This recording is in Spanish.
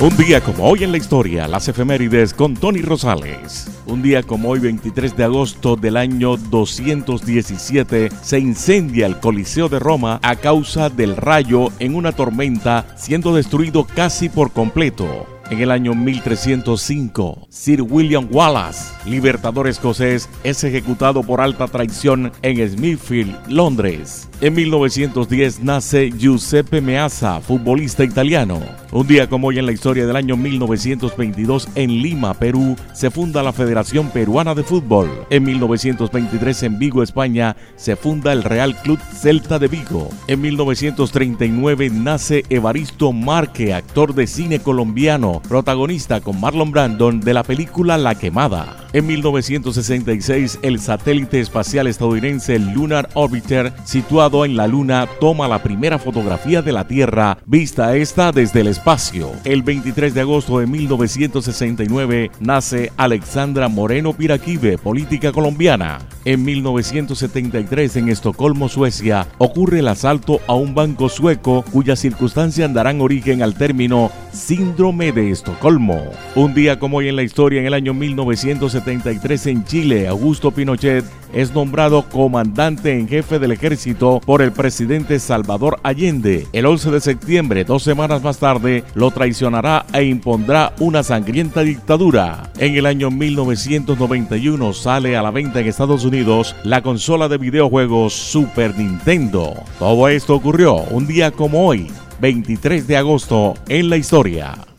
Un día como hoy en la historia, las efemérides con Tony Rosales. Un día como hoy, 23 de agosto del año 217, se incendia el Coliseo de Roma a causa del rayo en una tormenta, siendo destruido casi por completo. En el año 1305, Sir William Wallace, libertador escocés, es ejecutado por alta traición en Smithfield, Londres. En 1910 nace Giuseppe Meazza, futbolista italiano. Un día como hoy en la historia del año 1922 en Lima, Perú, se funda la Federación Peruana de Fútbol. En 1923 en Vigo, España, se funda el Real Club Celta de Vigo. En 1939 nace Evaristo Marque, actor de cine colombiano, protagonista con Marlon Brandon de la película La Quemada. En 1966, el satélite espacial estadounidense Lunar Orbiter, situado en la Luna, toma la primera fotografía de la Tierra, vista esta desde el espacio. El 23 de agosto de 1969 nace Alexandra Moreno Piraquive, política colombiana. En 1973, en Estocolmo, Suecia, ocurre el asalto a un banco sueco cuyas circunstancias darán origen al término Síndrome de Estocolmo. Un día como hoy en la historia, en el año 1973 en Chile, Augusto Pinochet es nombrado comandante en jefe del ejército por el presidente Salvador Allende. El 11 de septiembre, dos semanas más tarde, lo traicionará e impondrá una sangrienta dictadura. En el año 1991 sale a la venta en Estados Unidos la consola de videojuegos Super Nintendo. Todo esto ocurrió un día como hoy, 23 de agosto, en la historia.